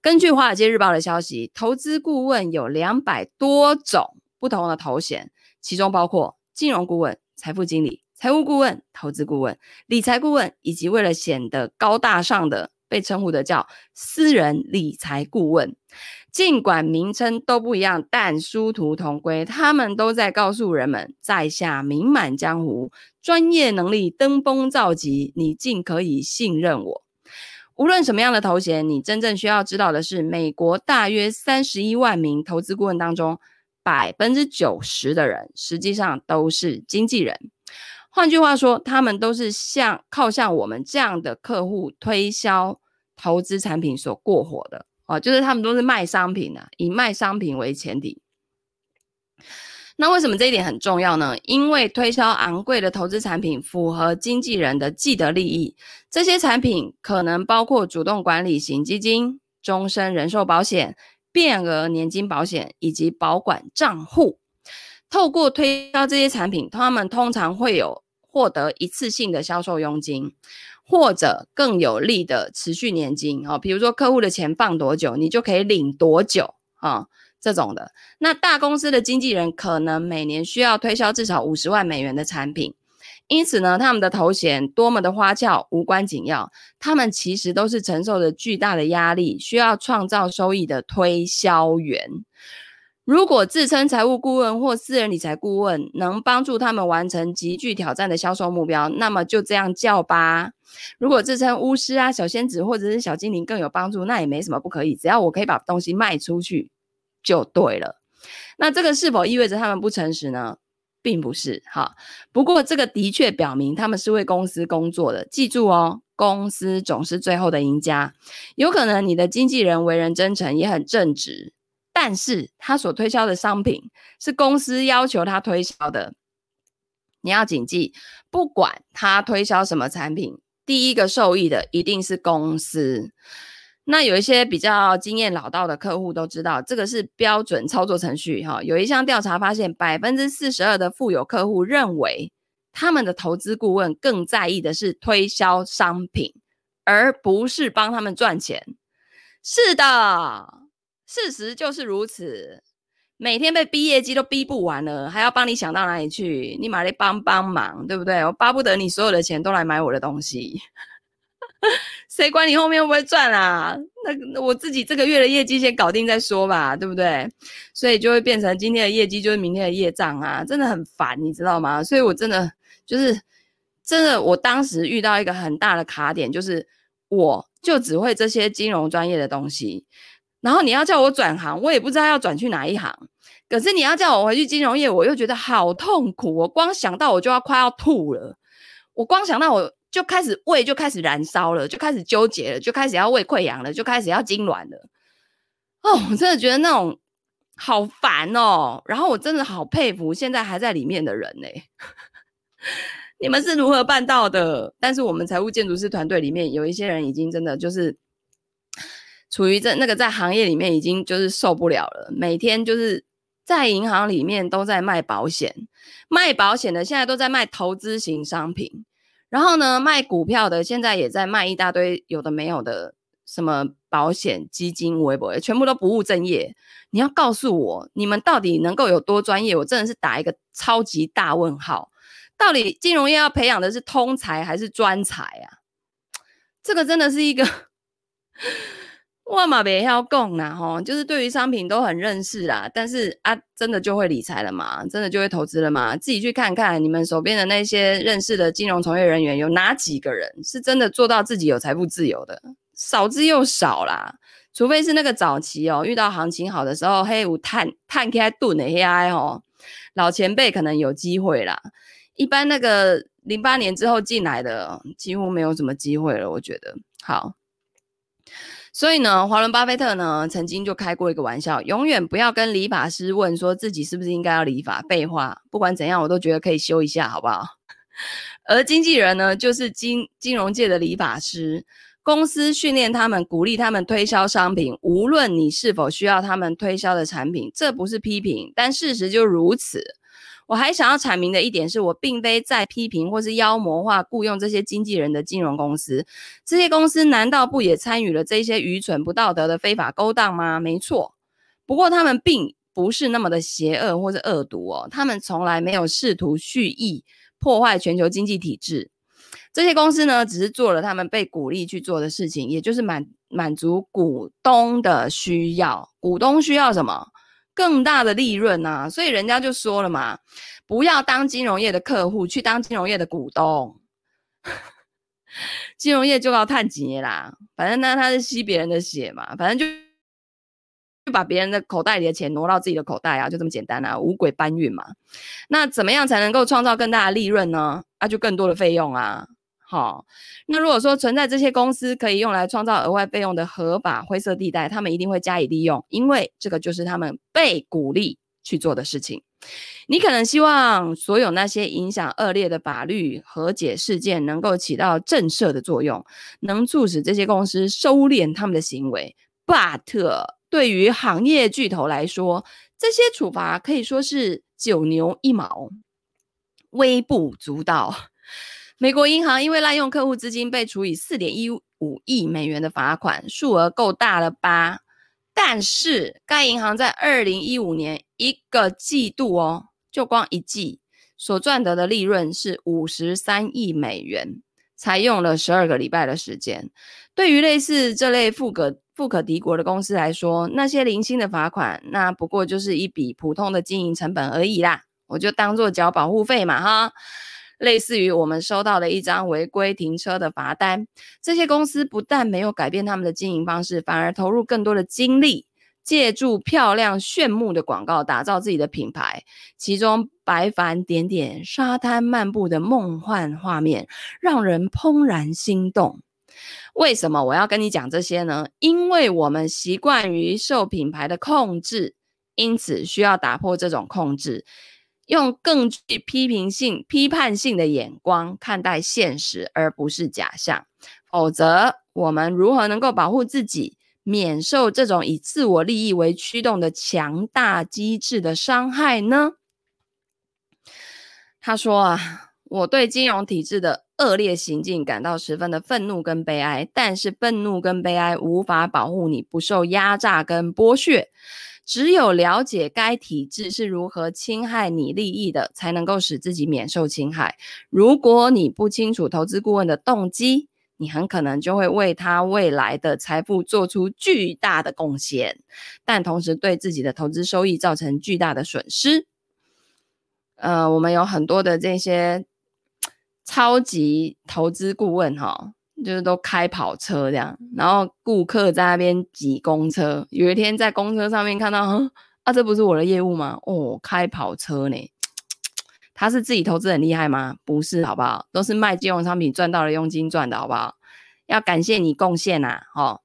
根据《华尔街日报》的消息，投资顾问有两百多种不同的头衔。其中包括金融顾问、财富经理、财务顾问、投资顾问、理财顾问，以及为了显得高大上的被称呼的叫私人理财顾问。尽管名称都不一样，但殊途同归，他们都在告诉人们，在下名满江湖，专业能力登峰造极，你尽可以信任我。无论什么样的头衔，你真正需要知道的是，美国大约三十一万名投资顾问当中。百分之九十的人实际上都是经纪人。换句话说，他们都是向靠向我们这样的客户推销投资产品所过活的哦，就是他们都是卖商品啊，以卖商品为前提。那为什么这一点很重要呢？因为推销昂贵的投资产品符合经纪人的既得利益。这些产品可能包括主动管理型基金、终身人寿保险、变额年金保险以及保管账户。透过推销这些产品，他们通常会有获得一次性的销售佣金，或者更有利的持续年金。哦，比如说客户的钱放多久，你就可以领多久啊。这种的，那大公司的经纪人可能每年需要推销至少五十万美元的产品，因此呢，他们的头衔多么的花俏、无关紧要，他们其实都是承受着巨大的压力，需要创造收益的推销员。如果自称财务顾问或私人理财顾问能帮助他们完成极具挑战的销售目标，那么就这样叫吧。如果自称巫师啊、小仙子或者是小精灵更有帮助，那也没什么不可以，只要我可以把东西卖出去。就对了，那这个是否意味着他们不诚实呢？并不是哈。不过这个的确表明他们是为公司工作的。记住哦，公司总是最后的赢家。有可能你的经纪人为人真诚，也很正直，但是他所推销的商品是公司要求他推销的。你要谨记，不管他推销什么产品，第一个受益的一定是公司。那有一些比较经验老道的客户都知道，这个是标准操作程序哈。有一项调查发现，百分之四十二的富有客户认为，他们的投资顾问更在意的是推销商品，而不是帮他们赚钱。是的，事实就是如此。每天被逼业绩都逼不完了，还要帮你想到哪里去？你马来帮帮忙，对不对？我巴不得你所有的钱都来买我的东西。谁管你后面会不会赚啊？那我自己这个月的业绩先搞定再说吧，对不对？所以就会变成今天的业绩就是明天的业障啊，真的很烦，你知道吗？所以我真的就是真的，我当时遇到一个很大的卡点，就是我就只会这些金融专业的东西，然后你要叫我转行，我也不知道要转去哪一行。可是你要叫我回去金融业，我又觉得好痛苦，我光想到我就要快要吐了，我光想到我。就开始胃就开始燃烧了，就开始纠结了，就开始要胃溃疡了，就开始要痉挛了。哦，我真的觉得那种好烦哦。然后我真的好佩服现在还在里面的人呢。你们是如何办到的？但是我们财务建筑师团队里面有一些人已经真的就是处于在那个在行业里面已经就是受不了了，每天就是在银行里面都在卖保险，卖保险的现在都在卖投资型商品。然后呢，卖股票的现在也在卖一大堆有的没有的，什么保险、基金、微博，全部都不务正业。你要告诉我，你们到底能够有多专业？我真的是打一个超级大问号。到底金融业要培养的是通才还是专才啊？这个真的是一个。我嘛别要讲啦吼，就是对于商品都很认识啦，但是啊，真的就会理财了吗？真的就会投资了吗？自己去看看你们手边的那些认识的金融从业人员，有哪几个人是真的做到自己有财富自由的？少之又少啦，除非是那个早期哦，遇到行情好的时候，嘿，有探探开顿的黑爱哦，老前辈可能有机会啦。一般那个零八年之后进来的，几乎没有什么机会了，我觉得。好。所以呢，华伦巴菲特呢曾经就开过一个玩笑，永远不要跟理发师问说自己是不是应该要理发。废话，不管怎样，我都觉得可以修一下，好不好？而经纪人呢，就是金金融界的理发师，公司训练他们，鼓励他们推销商品，无论你是否需要他们推销的产品，这不是批评，但事实就如此。我还想要阐明的一点是，我并非在批评或是妖魔化雇佣这些经纪人的金融公司。这些公司难道不也参与了这些愚蠢不道德的非法勾当吗？没错，不过他们并不是那么的邪恶或是恶毒哦。他们从来没有试图蓄意破坏全球经济体制。这些公司呢，只是做了他们被鼓励去做的事情，也就是满满足股东的需要。股东需要什么？更大的利润呐、啊，所以人家就说了嘛，不要当金融业的客户，去当金融业的股东。金融业就要探钱啦，反正呢，他是吸别人的血嘛，反正就就把别人的口袋里的钱挪到自己的口袋啊，就这么简单啊，五鬼搬运嘛。那怎么样才能够创造更大的利润呢？那，就更多的费用啊。好，那如果说存在这些公司可以用来创造额外费用的合法灰色地带，他们一定会加以利用，因为这个就是他们被鼓励去做的事情。你可能希望所有那些影响恶劣的法律和解事件能够起到震慑的作用，能促使这些公司收敛他们的行为。But 对于行业巨头来说，这些处罚可以说是九牛一毛，微不足道。美国银行因为滥用客户资金被处以四点一五亿美元的罚款，数额够大了吧？但是该银行在二零一五年一个季度哦，就光一季所赚得的利润是五十三亿美元，才用了十二个礼拜的时间。对于类似这类富可富可敌国的公司来说，那些零星的罚款，那不过就是一笔普通的经营成本而已啦，我就当做缴保护费嘛哈。类似于我们收到的一张违规停车的罚单，这些公司不但没有改变他们的经营方式，反而投入更多的精力，借助漂亮炫目的广告打造自己的品牌，其中白帆点点、沙滩漫步的梦幻画面，让人怦然心动。为什么我要跟你讲这些呢？因为我们习惯于受品牌的控制，因此需要打破这种控制。用更具批评性、批判性的眼光看待现实，而不是假象。否则，我们如何能够保护自己，免受这种以自我利益为驱动的强大机制的伤害呢？他说啊，我对金融体制的恶劣行径感到十分的愤怒跟悲哀，但是愤怒跟悲哀无法保护你不受压榨跟剥削。只有了解该体制是如何侵害你利益的，才能够使自己免受侵害。如果你不清楚投资顾问的动机，你很可能就会为他未来的财富做出巨大的贡献，但同时对自己的投资收益造成巨大的损失。呃，我们有很多的这些超级投资顾问，哈。就是都开跑车这样，然后顾客在那边挤公车。有一天在公车上面看到，啊，这不是我的业务吗？哦，开跑车呢？他是自己投资很厉害吗？不是，好不好？都是卖金融商品赚到了佣金赚的，好不好？要感谢你贡献呐，哦。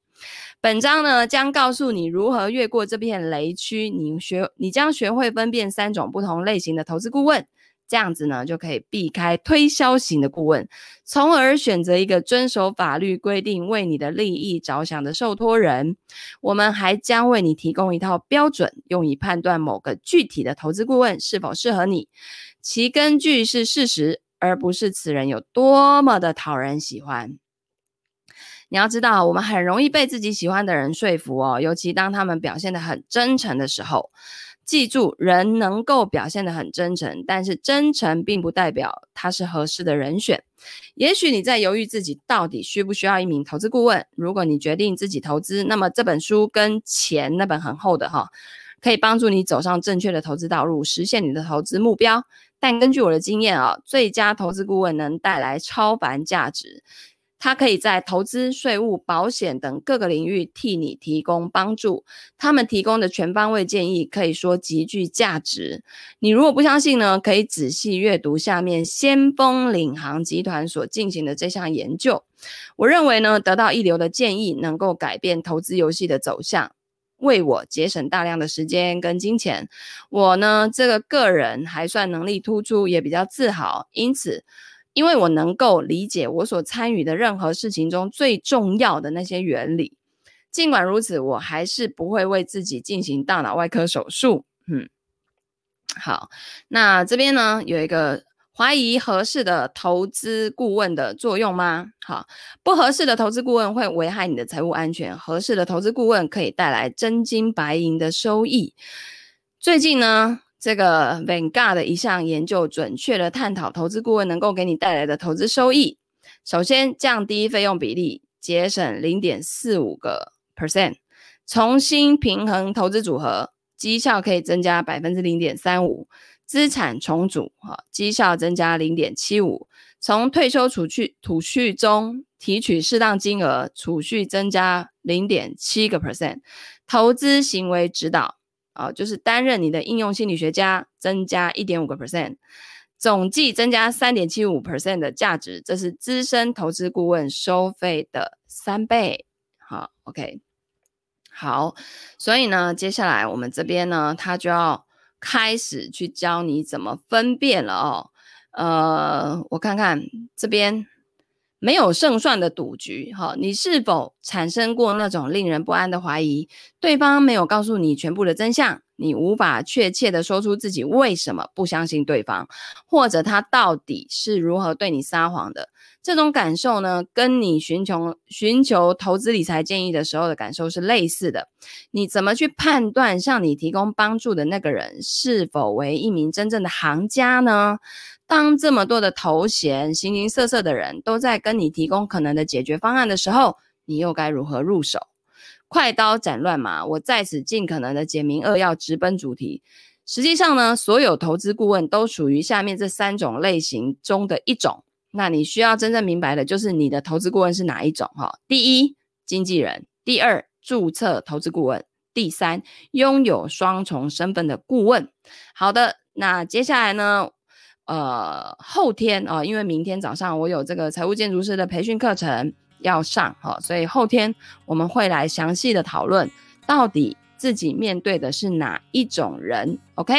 本章呢将告诉你如何越过这片雷区，你学，你将学会分辨三种不同类型的投资顾问。这样子呢，就可以避开推销型的顾问，从而选择一个遵守法律规定、为你的利益着想的受托人。我们还将为你提供一套标准，用以判断某个具体的投资顾问是否适合你。其根据是事实，而不是此人有多么的讨人喜欢。你要知道，我们很容易被自己喜欢的人说服哦，尤其当他们表现得很真诚的时候。记住，人能够表现得很真诚，但是真诚并不代表他是合适的人选。也许你在犹豫自己到底需不需要一名投资顾问。如果你决定自己投资，那么这本书跟钱那本很厚的哈，可以帮助你走上正确的投资道路，实现你的投资目标。但根据我的经验啊，最佳投资顾问能带来超凡价值。他可以在投资、税务、保险等各个领域替你提供帮助。他们提供的全方位建议可以说极具价值。你如果不相信呢，可以仔细阅读下面先锋领航集团所进行的这项研究。我认为呢，得到一流的建议能够改变投资游戏的走向，为我节省大量的时间跟金钱。我呢，这个个人还算能力突出，也比较自豪，因此。因为我能够理解我所参与的任何事情中最重要的那些原理，尽管如此，我还是不会为自己进行大脑外科手术。嗯，好，那这边呢，有一个怀疑合适的投资顾问的作用吗？好，不合适的投资顾问会危害你的财务安全，合适的投资顾问可以带来真金白银的收益。最近呢，这个 Vanguard 的一项研究准确的探讨投资顾问能够给你带来的投资收益。首先，降低费用比例，节省零点四五个 percent；重新平衡投资组合，绩效可以增加百分之零点三五；资产重组，哈，绩效增加零点七五；从退休储蓄储蓄中提取适当金额，储蓄增加零点七个 percent；投资行为指导。啊，就是担任你的应用心理学家，增加一点五个 percent，总计增加三点七五 percent 的价值，这是资深投资顾问收费的三倍。好，OK，好，所以呢，接下来我们这边呢，他就要开始去教你怎么分辨了哦。呃，我看看这边。没有胜算的赌局，哈，你是否产生过那种令人不安的怀疑？对方没有告诉你全部的真相，你无法确切的说出自己为什么不相信对方，或者他到底是如何对你撒谎的？这种感受呢，跟你寻求寻求投资理财建议的时候的感受是类似的。你怎么去判断向你提供帮助的那个人是否为一名真正的行家呢？当这么多的头衔、形形色色的人都在跟你提供可能的解决方案的时候，你又该如何入手？快刀斩乱麻，我在此尽可能的简明扼要，直奔主题。实际上呢，所有投资顾问都属于下面这三种类型中的一种。那你需要真正明白的就是你的投资顾问是哪一种哈？第一，经纪人；第二，注册投资顾问；第三，拥有双重身份的顾问。好的，那接下来呢？呃，后天啊、因为明天早上我有这个财务建筑师的培训课程要上哈、哦，所以后天我们会来详细的讨论，到底自己面对的是哪一种人。OK，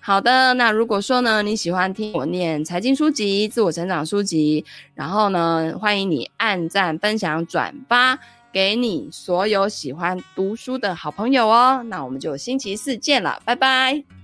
好的，那如果说呢，你喜欢听我念财经书籍、自我成长书籍，然后呢，欢迎你按赞、分享、转发给你所有喜欢读书的好朋友哦。那我们就星期四见了，拜拜。